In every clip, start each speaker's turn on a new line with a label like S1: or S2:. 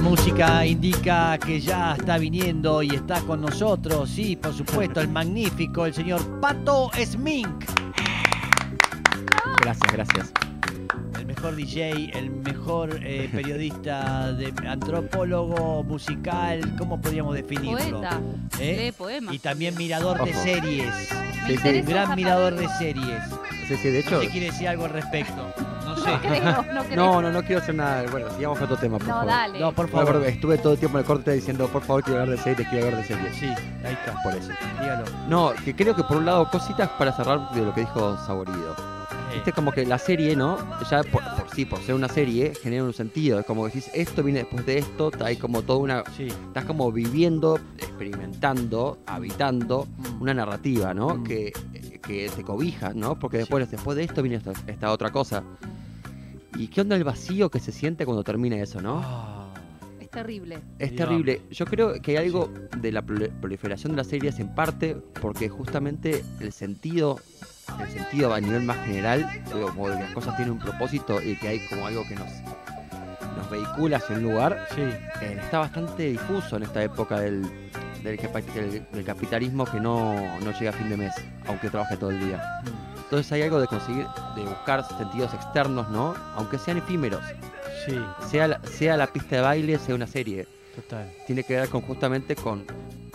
S1: música indica que ya está viniendo y está con nosotros, sí, por supuesto, el magnífico, el señor Pato Smink.
S2: Gracias, gracias.
S1: El mejor DJ, el mejor eh, periodista, de, antropólogo musical, ¿cómo podríamos definirlo?
S3: Poeta.
S1: ¿Eh?
S3: Poemas.
S1: Y también mirador de series.
S2: Sí,
S3: interesa
S1: Gran mirador de series.
S2: Sí, sí, de hecho.
S1: ¿Usted quiere decir algo al respecto? No.
S3: No creo, no creo.
S2: No, no, no quiero hacer nada. Bueno, sigamos con otro tema, por
S3: No,
S2: favor.
S3: dale.
S1: No, por favor.
S2: estuve todo el tiempo en el corte diciendo, por favor, quiero hablar de series, quiero hablar de series.
S1: Sí, ahí está.
S2: Por eso.
S1: Dígalo.
S2: No, que creo que por un lado, cositas para cerrar de lo que dijo Saborido.
S1: Eh,
S2: Viste, como que la serie, ¿no? Ya por, por sí, por ser una serie, genera un sentido. Es como que decís, esto viene después de esto, hay como toda una.
S1: sí.
S2: Estás como viviendo, experimentando, habitando
S1: Mm.
S2: una narrativa, ¿no?
S1: Mm.
S2: Que, que te cobija, ¿no? Porque después, después de esto viene esta, esta otra cosa. ¿Y qué onda el vacío que se siente cuando termina eso, no?
S3: Es terrible.
S2: Es terrible. Yo creo que hay algo de la prol- proliferación de las series en parte porque justamente el sentido, el sentido a nivel más general, como de que las cosas tienen un propósito y que hay como algo que nos, nos vehicula hacia un lugar,
S1: sí.
S2: eh, está bastante difuso en esta época del, del, capa- del- del capitalismo que no, no llega a fin de mes, aunque trabaje todo el día.
S1: Mm,
S2: Entonces hay algo de conseguir, de buscar sentidos externos, ¿no? Aunque sean efímeros.
S1: Sí,
S2: Sea la, sea la pista de baile, sea una serie
S1: total.
S2: tiene que ver con justamente con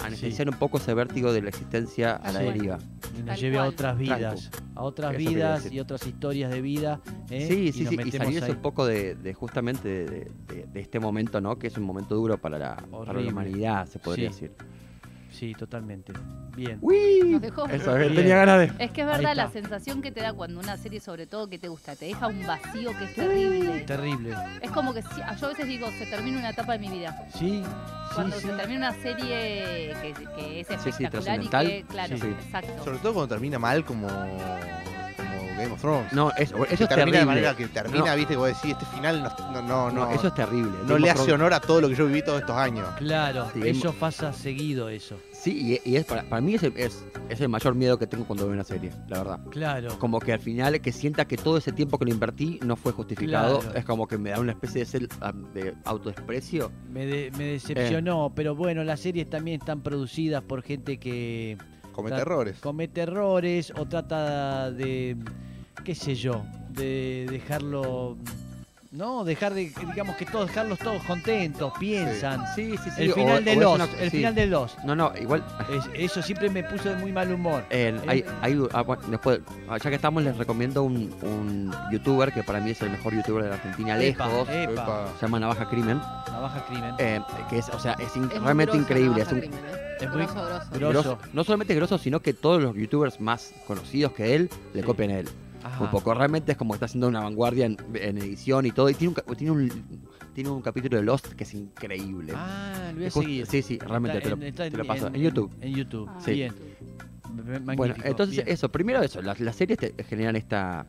S2: anestesiar un poco ese vértigo de la existencia a la
S1: Sí.
S2: deriva.
S1: Y Nos
S3: Tal
S1: lleve a otras vidas, a otras
S2: Eso
S1: vidas y otras historias de vida. ¿eh?
S2: Sí,
S1: y
S2: sí, sí, y salirse
S1: ahí.
S2: un poco de, de justamente de, de- de este momento, ¿no? Que es un momento duro para la, para
S1: Horrible.
S2: la humanidad, se podría
S1: Sí.
S2: decir.
S1: Sí, totalmente. Bien.
S2: ¡Uy!
S3: Nos dejó.
S2: Eso,
S1: Bien.
S2: tenía ganas de...
S3: Es que es verdad la sensación que te da cuando una serie, sobre todo que te gusta, te deja un vacío que es terrible.
S1: Terrible.
S3: Es como que si- yo a veces digo, se termina una etapa de mi vida.
S1: Sí,
S3: Cuando
S1: sí,
S3: se
S1: sí.
S3: termina una serie que, que es
S2: sí,
S3: espectacular y
S2: trascendental.
S3: que, claro,
S1: Sí.
S3: exacto.
S4: Sobre todo cuando termina mal como Game of Thrones.
S2: No, eso, eso es
S4: termina
S2: terrible.
S4: de manera que termina,
S2: No.
S4: viste, que vos decís, este final no, no, no,
S2: eso es terrible.
S4: no
S2: Game
S4: le hace honor a todo lo que yo viví todos estos años.
S1: Claro,
S2: Sí,
S1: eso pasa seguido, eso.
S2: Sí, y, y es para, para mí es el, es, es el mayor miedo que tengo cuando veo una serie, la verdad.
S1: Claro.
S2: Como que al final que sienta que todo ese tiempo que lo invertí no fue justificado,
S1: Claro.
S2: es como que me da una especie de, cel- ah, de autodesprecio.
S1: Me, de- me
S2: Eh.
S1: decepcionó, pero bueno, las series también están producidas por gente que
S4: Comete errores.
S1: comete errores o trata de, qué sé yo, de dejarlo, no, dejar de, digamos que todos, dejarlos todos contentos, piensan.
S2: Sí, sí, sí.
S1: El
S2: o-
S1: final
S2: o
S1: de
S2: es
S1: Lost,
S2: una-
S1: el
S2: sí.
S1: final de Lost.
S2: No, no, igual.
S1: Es- eso siempre me puso de muy mal humor.
S2: hay, hay- ah, bueno, después, ah, ya que estamos, les recomiendo un, un youtuber que para mí es el mejor youtuber de la Argentina,
S1: Epa,
S2: lejos.
S1: epa,
S4: Epa.
S2: Se llama Navaja Crimen.
S1: Navaja crimen.
S2: eh, que es, o sea, es, in-
S5: Es muy
S2: realmente
S5: grosso,
S2: increíble. Es un,
S5: Crimen, ¿eh?
S1: Es muy
S5: Grosso, grosso.
S1: grosso.
S2: no solamente grosso, sino que todos los youtubers más conocidos que él le
S1: Sí.
S2: copian a él.
S1: Ajá.
S2: Un poco. Realmente es como que está haciendo una vanguardia en, en edición y todo. Y tiene un, tiene un, tiene un capítulo de Lost que es increíble.
S1: Ah, lo voy a
S2: Es just-
S1: seguir.
S2: sí, sí, realmente
S1: Está
S2: te lo,
S1: está
S2: te lo paso. En, YouTube.
S1: En YouTube.
S2: Sí.
S1: Bien. Magnífico.
S2: Bueno, entonces
S1: bien.
S2: eso, primero eso, las, las series te generan esta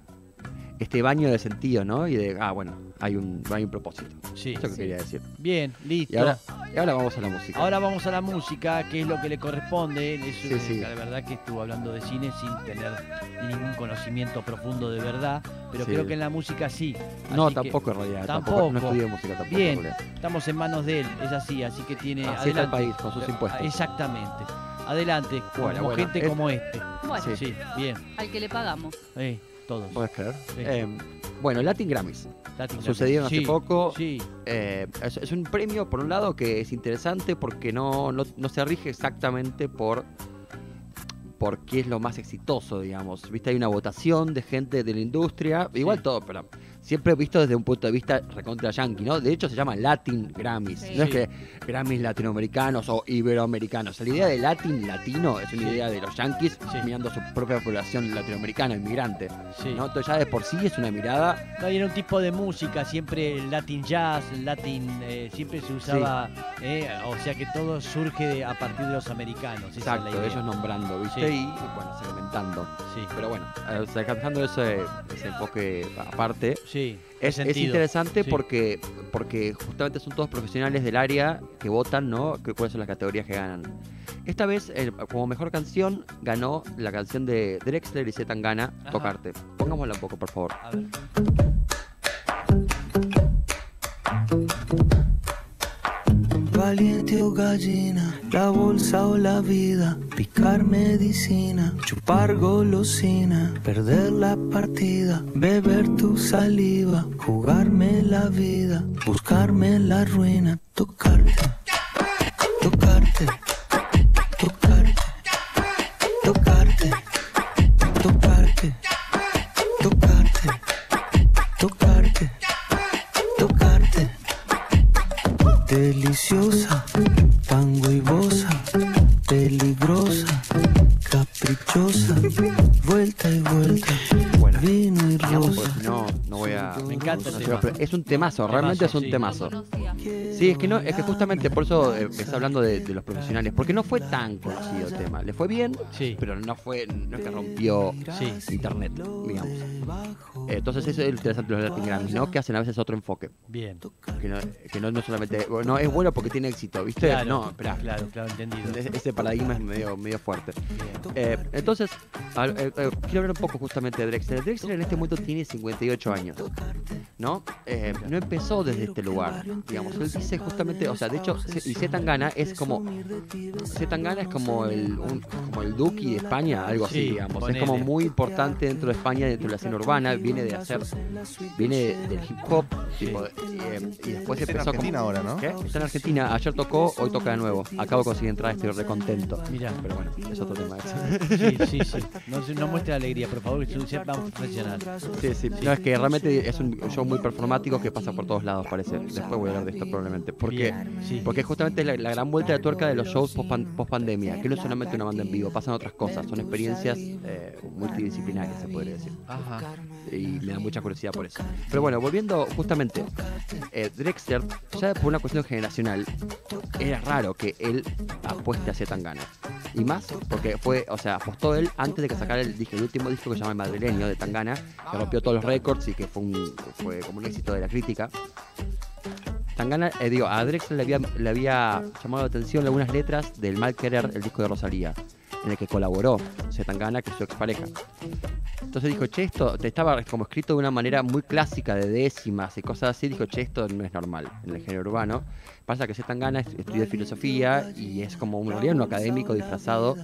S2: este baño de sentido, ¿no? Y de, ah, bueno, hay un, hay un propósito.
S1: Sí.
S2: Eso que
S3: Sí.
S2: quería decir.
S1: Bien, listo.
S2: Y ahora, y ahora vamos a la música.
S1: Ahora vamos a la música, que es lo que le corresponde. Eso,
S2: Sí, sí.
S1: La verdad que estuvo hablando de cine sin tener ningún conocimiento profundo de verdad, pero
S2: Sí.
S1: creo que en la música sí.
S2: no,
S1: Así
S2: tampoco en realidad. Tampoco.
S1: Tampoco.
S2: No estudié música tampoco.
S1: Bien.
S2: en
S1: estamos en manos de él, es así, así que tiene.
S2: Así está el
S1: adelante.
S2: país, con sus impuestos.
S1: Exactamente. Adelante,
S2: Bueno,
S1: como
S2: bueno,
S1: gente como este.
S3: Bueno,
S2: Sí.
S1: Sí, bien.
S3: al que le pagamos.
S1: eh, todos.
S2: ¿Puedes creer?
S1: Sí.
S2: Eh, bueno, Latin Grammys.
S1: Latin
S2: Sucedieron hace
S1: Sí,
S2: poco.
S1: Sí,
S2: Eh, es, es un premio, por un lado, que es interesante porque no, no, no se rige exactamente por, por qué es lo más exitoso, digamos. Viste, hay una votación de gente de la industria, igual
S1: Sí.
S2: todo, pero siempre visto desde un punto de vista recontra yankee, ¿no? De hecho, se llama Latin Grammys.
S3: Sí.
S2: No es que Grammys latinoamericanos o iberoamericanos. La idea de Latin latino es una idea de los yankees
S1: Sí.
S2: mirando a su propia población latinoamericana, inmigrante.
S1: sí.
S2: ¿no? Entonces, ya de por sí es una mirada
S1: No, y era un tipo de música, siempre el Latin jazz, el Latin, eh, siempre se usaba, eh, o sea que todo surge a partir de los americanos. esa es la
S2: Exacto,
S1: idea.
S2: ellos nombrando, ¿viste? Y bueno, segmentando.
S1: Sí,
S2: Pero bueno, eh, o sea, dejando ese, ese enfoque aparte,
S1: sí.
S2: es, es interesante
S1: Sí.
S2: porque, porque justamente son todos profesionales del área que votan, ¿no? Que, ¿Cuáles son las categorías que ganan? Esta vez, eh, como mejor canción, ganó la canción de Drexler y Z Tangana,
S1: Ajá.
S2: Tocarte. Pongámosla un poco, por favor.
S1: A ver.
S5: caliente o gallina, la bolsa o la vida, picar medicina, chupar golosina, perder la partida, beber tu saliva, jugarme la vida, buscarme la ruina, tocarte,
S2: es un temazo, realmente es un
S1: sí.
S2: temazo. Sí, es que no, es que justamente por eso eh, está hablando de, de los profesionales, porque no fue tan conocido el tema. Le fue bien,
S1: Sí.
S2: pero no fue, no es que rompió
S1: Sí.
S2: internet, digamos. Eh, Entonces eso es interesante los Latin Grammys, ¿no? Que hacen a veces otro enfoque.
S1: Bien.
S2: Que no, que no, no solamente, no es bueno porque tiene éxito, ¿viste?
S1: Claro,
S2: no, espera.
S1: claro, claro, entendido.
S2: Ese, ese paradigma es medio, medio fuerte. Eh, entonces, eh, eh, quiero hablar un poco justamente de Drexler. Drexler en este momento tiene 58 años, ¿no? No empezó desde este lugar, digamos. Él dice justamente, o sea, de hecho, Z- y Zetangana es como, Zetangana es como el, un- como el Duki de España, algo así,
S1: Sí,
S2: digamos.
S1: ponele.
S2: Es como muy importante dentro de España, dentro de la escena urbana, viene de hacer, viene del hip hop, tipo, eh, y después
S4: Está en
S2: empezó como...
S4: Argentina ahora, ¿no?
S2: ¿Qué? Está en Argentina, ayer tocó, hoy toca de nuevo. Acabo de conseguir entrar, estoy re contento.
S1: Mirá.
S2: Pero bueno, es otro tema. ese.
S1: Sí, sí, sí. No, no muestre alegría, por favor, que sea más profesional.
S2: Sí, sí. No, es que realmente es un show muy performático que pasa por todos lados, parece. Después voy a hablar de esto probablemente. Porque,
S1: sí.
S2: porque justamente es la, la gran vuelta de tuerca de los shows post, pandemia, que no es solamente una banda en vivo, pasan otras cosas, son experiencias eh, multidisciplinarias, se podría decir.
S1: Ajá.
S2: Y me da mucha curiosidad por eso. Pero bueno, volviendo justamente, eh, Drexler, ya por una cuestión generacional, era raro que él apueste hacia Tangana. Y más porque fue, o sea, apostó él antes de que sacara el, dije, el último disco que se llama El Madrileño de Tangana, que rompió todos los récords y que fue, un, fue como un éxito de la crítica. Tangana, eh, digo, a Drexler le había, llamado la atención algunas letras del Mal Querer, el disco de Rosalía, en el que colaboró Zetangana, que es su expareja. Entonces dijo, che, esto te estaba como escrito de una manera muy clásica de décimas y cosas así. Dijo, che, esto no es normal en el género urbano. Pasa que Zetangana est- estudia filosofía y es como un, un académico disfrazado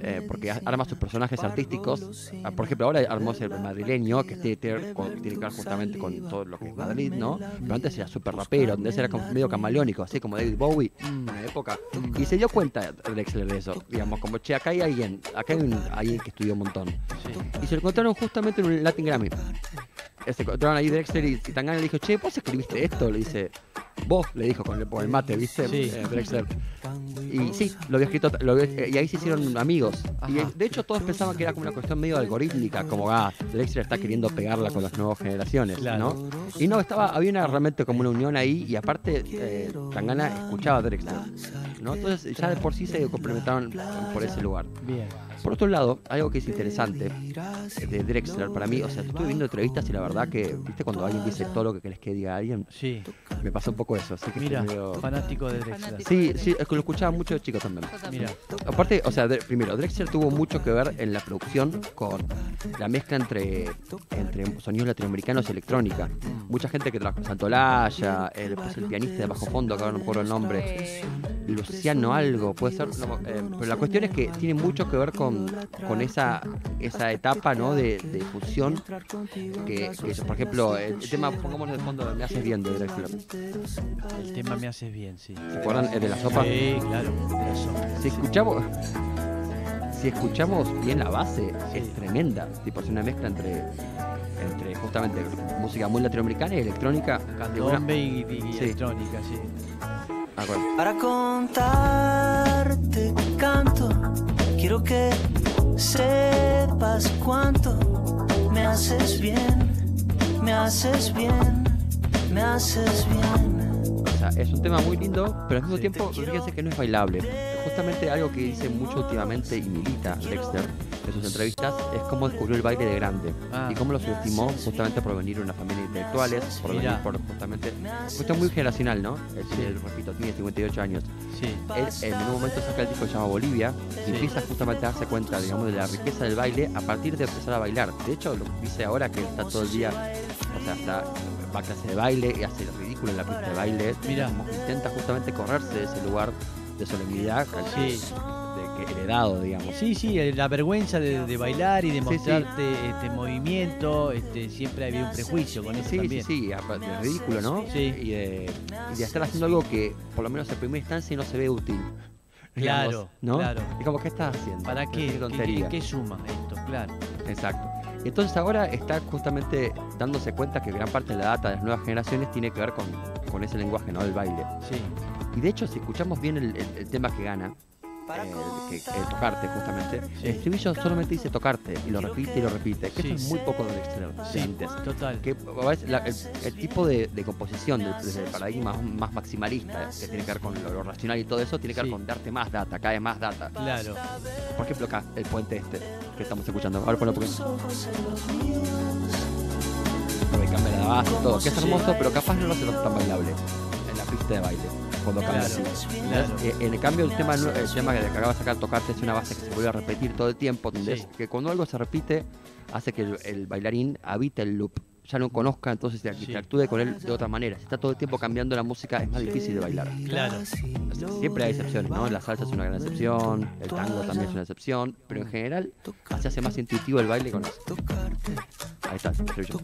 S2: eh, porque a- arma sus personajes artísticos. Ah, Por ejemplo, ahora armó el madrileño, que tiene, tiene- que ver justamente con todo lo que es Madrid, ¿no? Pero antes era súper rapero, antes era como medio camaleónico, así como David Bowie en una época. Y se dio cuenta Drexler de eso, digamos, como, che, acá hay alguien, acá hay un- alguien que estudió un montón. Y se lo encontraron justamente en un Latin Grammy. Se encontraron ahí Drexler y, y Tangana le dijo, che, ¿vos escribiste esto? Le dice, vos, le dijo con el, por el mate, ¿viste?
S1: Sí.
S2: Eh, Drexler. Y sí, lo había escrito, lo había- eh, y ahí se hicieron amigos. Y eh, de hecho todos pensaban que era como una cuestión medio algorítmica, como, ah, Drexler está queriendo pegarla con las nuevas generaciones,
S1: Claro.
S2: ¿no? Y no, estaba, había una, realmente como una unión ahí y aparte eh, Tangana escuchaba a Drexler, ¿no? Entonces ya de por sí se complementaron por ese lugar.
S1: Bien.
S2: Por otro lado, algo que es interesante eh, de Drexler para mí, o sea, estuve viendo entrevistas y la verdad que, viste, cuando alguien dice todo lo que querés que diga alguien,
S1: Sí.
S2: me pasa un poco eso, así que
S1: Mira,
S2: medio-
S1: fanático de Drexler.
S2: Sí, sí, es que lo escuchaba mucho de chico también.
S1: Mira.
S2: Aparte, o sea, Dre- primero, Drexler tuvo mucho que ver en la producción con la mezcla entre, entre sonidos latinoamericanos y electrónica. Mucha gente que trabaja con Santolaya, el, pues, el pianista de bajo fondo, que ahora no me acuerdo el nombre, Luciano algo, puede ser. no, eh, pero la cuestión es que tiene mucho que ver con, con esa, esa etapa ¿no? de, de fusión. Que, que, por ejemplo, el, el tema, pongámoslo de fondo, me haces bien de.
S1: El tema me hace bien, sí.
S2: ¿Se acuerdan? El de la sopa.
S1: Sí, claro. de la sopa.
S2: Si escuchamos. Si escuchamos bien la base, es tremenda. Tipo, es una mezcla entre. Entre justamente música muy latinoamericana y electrónica.
S1: Candombe y, y
S2: Sí.
S1: electrónica, sí.
S2: Ah, bueno.
S5: Para contarte canto, quiero que sepas cuánto me haces bien, me haces bien, me haces bien.
S2: Sea, es un tema muy lindo, pero al mismo
S1: Sí.
S2: tiempo, fíjense que no es bailable. Justamente algo que dice mucho últimamente y milita Dexter en sus entrevistas es cómo descubrió el baile de grande
S1: Ah.
S2: y cómo lo subestimó justamente por venir de una familia de intelectuales, por venir por justamente. Cuestión muy generacional, ¿no? Es decir, repito, tiene 58 años.
S1: Sí.
S2: Él en un momento saca el disco que se llama Bolivia y
S1: Sí.
S2: empieza justamente a darse cuenta, digamos, de la riqueza del baile a partir de empezar a bailar. De hecho, lo dice ahora que está todo el día, o sea, está, va a clase de baile y hace en la pista de baile. Como que intenta justamente correrse de ese lugar de solemnidad
S1: Sí.
S2: de que heredado, digamos.
S1: Sí, sí, la vergüenza de, de bailar y de
S2: Sí, sí.
S1: mostrarte este movimiento, este, siempre había un prejuicio con eso
S2: Sí,
S1: también.
S2: sí, de ridículo, ¿no?
S1: Sí.
S2: Y de, y de estar haciendo algo que, por lo menos en primera instancia, no se ve útil.
S1: Claro, claro.
S2: Y como, ¿qué estás haciendo?
S1: ¿Para qué? ¿Qué, qué- qué suma esto? Claro.
S2: Exacto. Entonces ahora está justamente dándose cuenta que gran parte de la data de las nuevas generaciones tiene que ver con, con ese lenguaje, ¿no? Del baile.
S1: Sí,
S2: Y de hecho, si escuchamos bien el, el- el tema que gana, eh, que, el tocarte justamente,
S1: Sí.
S2: el estribillo solamente dice tocarte y lo repite y lo repite, que
S1: Sí.
S2: eso es muy poco de Dexter de
S1: sí,
S2: antes.
S1: total.
S2: Que la- el, el tipo de, de composición del, desde el paradigma más maximalista, que tiene que ver con lo, lo racional y todo eso, tiene que ver con darte más data, cae más data.
S1: Claro.
S2: Por ejemplo, acá, el puente este que estamos escuchando. Ahora ponlo porque. Cambia la base y todo, que es hermoso, pero capaz no lo hace tan bailable en la pista de baile. Cuando
S1: Claro, claro.
S2: Eh, En el cambio, el tema, el tema que acaba de sacar tocarte es una base que se vuelve a repetir todo el tiempo, donde
S1: Sí.
S2: es que cuando algo se repite, hace que el, el bailarín habite el loop. Ya lo conozca, entonces
S1: Sí.
S2: interactúe con él de otra manera. Si está todo el tiempo cambiando la música, es más difícil de bailar.
S1: Claro.
S2: Siempre hay excepciones, ¿no? La salsa es una gran excepción, el tango también es una excepción, pero en general se hace más intuitivo el baile con eso. Ahí está, el estribillo.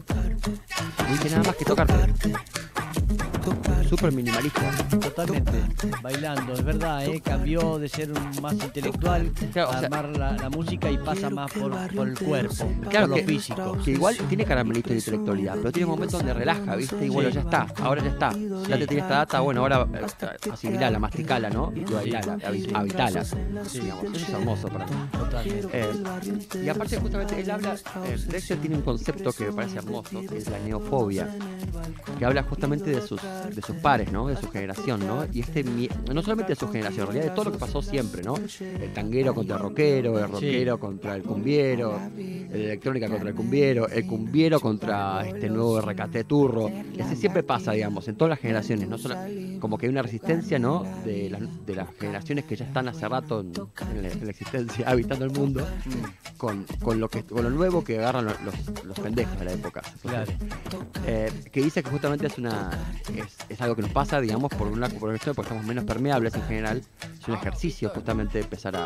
S2: No dice nada más que tocarte. Súper minimalista.
S1: Totalmente. Bailando, es verdad, ¿eh? Cambió de ser un más intelectual
S2: Claro, o
S1: a
S2: sea-
S1: armar la, la música y pasa más por, por el cuerpo,
S2: Claro
S1: por lo
S2: que-
S1: físico.
S2: Que igual tiene caramelito de intelectualidad, pero tiene momentos donde relaja, ¿viste? Y bueno,
S1: Sí.
S2: ya está, ahora ya está. Ya te tiene esta data, bueno, ahora eh, asimilala, masticala, ¿no? Y bailala, habi- habitala. Digamos, eso es hermoso para mí.
S1: Totalmente.
S2: Eh, y aparte justamente él habla, eh, Drexler tiene un concepto que me parece hermoso, que es la neofobia, que habla justamente de sus, de sus pares, ¿no? De su generación, ¿no? Y este, no solamente de su generación, en realidad de todo lo que pasó siempre, ¿no? El tanguero contra el rockero, el rockero contra el cumbiero, el electrónica contra el cumbiero, el cumbiero contra este nuevo recate turro. Así siempre pasa, digamos, en todas las generaciones, no solo, como que hay una resistencia, ¿no? De, las- de las generaciones que ya están hace rato en, en la, en la existencia, habitando el mundo, con, con lo que con lo nuevo que agarran los, los, los pendejos de la época.
S1: Claro.
S2: Eh, que dice que justamente es una es, es algo que nos pasa, digamos, por una por esto, porque estamos menos permeables en general. Es un ejercicio justamente empezar a,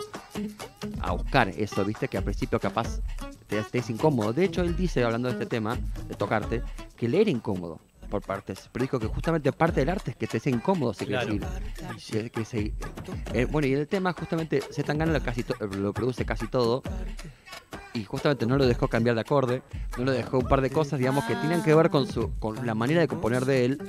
S2: a buscar eso, viste, que al principio capaz te, te es incómodo. De hecho, él dice, hablando de este tema, de tocarte, que leer era incómodo por partes, pero dijo que justamente parte del arte es que te sea incómodo, si
S1: Claro.
S2: quieres ir. Que- que se- eh, bueno, y el tema justamente se tan gana lo, casi to- lo produce casi todo y justamente no lo dejó cambiar de acorde, no lo dejó un par de cosas, digamos, que tenían que ver con su con la manera de componer de él,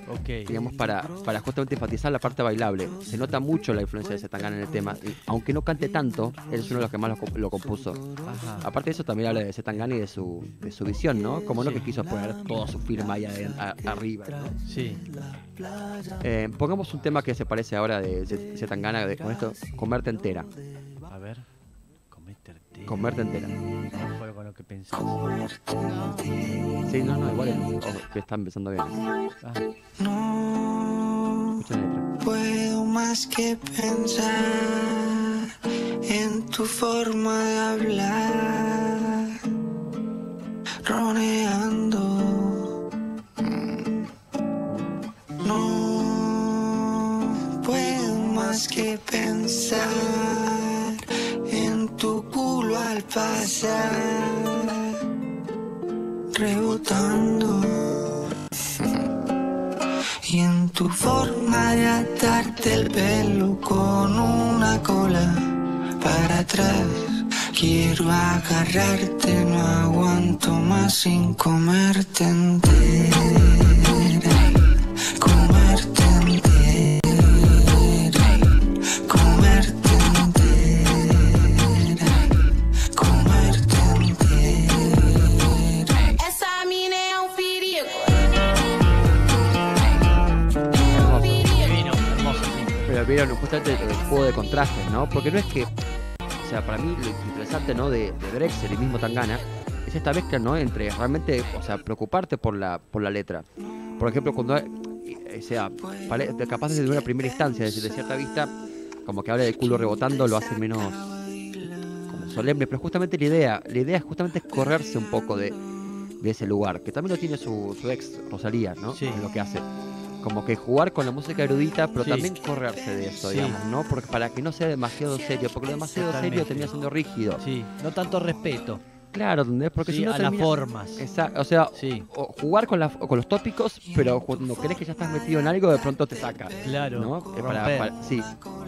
S2: digamos, para, para justamente enfatizar la parte bailable. Se nota mucho la influencia de Zetangana en el tema, y aunque no cante tanto, él es uno de los que más lo, comp- lo compuso.
S1: Ajá.
S2: Aparte de eso, también habla de Zetangana y de su, de su visión, ¿no? Como no
S1: Sí.
S2: que quiso poner toda su firma ahí a- arriba, ¿no?
S1: Sí.
S2: Eh, pongamos un tema que se parece ahora de Zet- Zetangana, de, con esto, comerte entera. Comerte entera.
S1: No fue con lo que pensás.
S2: Sí, no, no, igual es- que están empezando bien.
S1: Ah,
S5: No
S2: Escucha la letra.
S5: puedo más que pensar en tu forma de hablar, roneando. No puedo más que pensar pasar, rebotando. Y en tu forma de atarte el pelo con una cola para atrás. Quiero agarrarte, no aguanto más sin comerte entera.
S2: Vieron justamente el juego de contrastes, ¿no? Porque no es que, o sea, para mí lo interesante, ¿no? De, de Drexler y mismo Tangana es esta mezcla, ¿no? Entre realmente, o sea, preocuparte por la, por la letra. Por ejemplo, cuando, eh, o sea, capaz desde una primera instancia, desde de cierta vista, como que habla del culo rebotando, lo hace menos como solemne, pero justamente la idea, la idea es justamente correrse un poco de, de ese lugar, que también lo tiene su, su ex Rosalía, ¿no?
S1: Sí.
S2: En lo que hace. Como que jugar con la música erudita, pero
S1: Sí.
S2: también correrse de eso,
S1: Sí.
S2: digamos, ¿no? Porque para que no sea demasiado serio, porque lo demasiado serio termina siendo rígido.
S1: Sí, no tanto respeto.
S2: Claro, ¿entendés? Porque
S1: sí,
S2: si no
S1: a las formas.
S2: Esa- o sea,
S1: Sí,
S2: o jugar con, la- con los tópicos, pero cuando crees que ya estás metido en algo, de pronto te saca.
S1: claro.
S2: ¿no? Eh, para-
S1: romper.
S2: para- sí,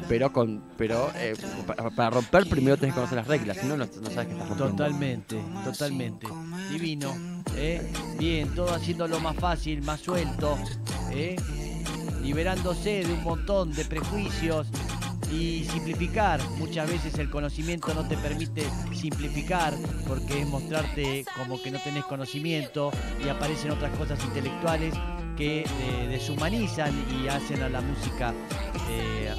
S2: pero con pero eh, para, para romper primero tenés que conocer las reglas, si no, no, no sabes que estás rompiendo.
S1: Totalmente, totalmente. Divino. ¿eh? Bien, todo haciéndolo más fácil, más suelto. ¿eh? Liberándose de un montón de prejuicios y simplificar. Muchas veces el conocimiento no te permite simplificar porque es mostrarte como que no tenés conocimiento y aparecen otras cosas intelectuales que eh, deshumanizan y hacen a la música eh,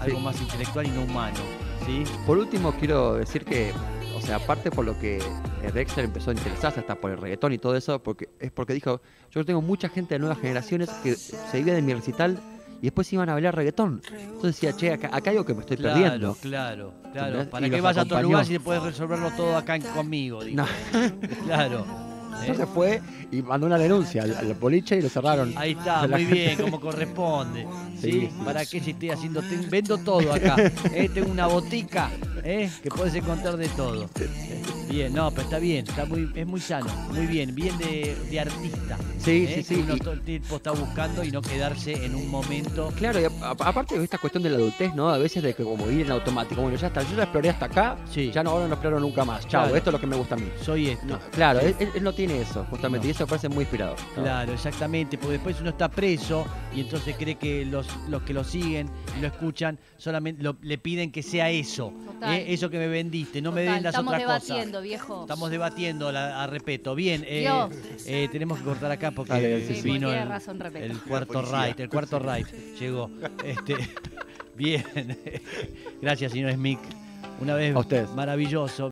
S1: algo
S2: Sí.
S1: más intelectual y no humano. ¿sí?
S2: Por último, quiero decir que, o sea, aparte por lo que eh, Dexter empezó a interesarse hasta por el reggaetón y todo eso, porque es porque dijo, yo tengo mucha gente de nuevas generaciones que se iba de mi recital y después iban a bailar reggaetón. Entonces decía, che, acá, acá hay algo que me estoy
S1: Claro,
S2: perdiendo.
S1: claro, claro.
S2: ¿Entendés?
S1: ¿Para
S2: Y
S1: qué
S2: los
S1: vas a otro
S2: acompañó.
S1: lugar si puedes resolverlo todo acá conmigo? digo.
S2: No.
S1: Claro. ¿eh?
S2: Entonces fue y mandó una denuncia al, al boliche y lo cerraron.
S1: Ahí está,
S2: La
S1: muy
S2: gente-
S1: bien, como corresponde. ¿sí?
S2: Sí, sí.
S1: ¿Para qué si estoy haciendo? te- vendo todo acá. ¿eh? Tengo una botica ¿eh? que puedes encontrar de todo. Bien, no, pero está bien, está muy, es muy sano, muy bien, bien de, de artista.
S2: Sí,
S1: ¿eh?
S2: sí, sí.
S1: Que uno
S2: y-
S1: todo el tiempo está buscando y no quedarse en un momento.
S2: Claro, y a- a- aparte de esta cuestión de la adultez, ¿no? A veces de que como ir en automático, bueno, ya está, yo ya exploré hasta acá,
S1: Sí.
S2: ya no, ahora no exploro nunca más. Chao,
S1: Claro.
S2: esto es lo que me gusta a mí.
S1: Soy esto.
S2: No, claro,
S1: Sí.
S2: él, no tiene eso, justamente,
S1: No.
S2: y eso me parece muy inspirador. ¿no?
S1: Claro, exactamente, porque después uno está preso y entonces cree que los, los que lo siguen y lo escuchan solamente lo- le piden que sea eso. ¿eh? eso que me vendiste, no me den las otras
S3: debatiendo, viejo.
S1: Estamos debatiendo, la, a respeto. Bien, eh, eh, tenemos que cortar acá porque
S2: Dale, sí, sí.
S1: vino el,
S3: razón, Repeto.
S1: el cuarto right, el cuarto right llegó. Este, bien, gracias señor Smith. Una vez
S2: A ustedes.
S1: maravilloso.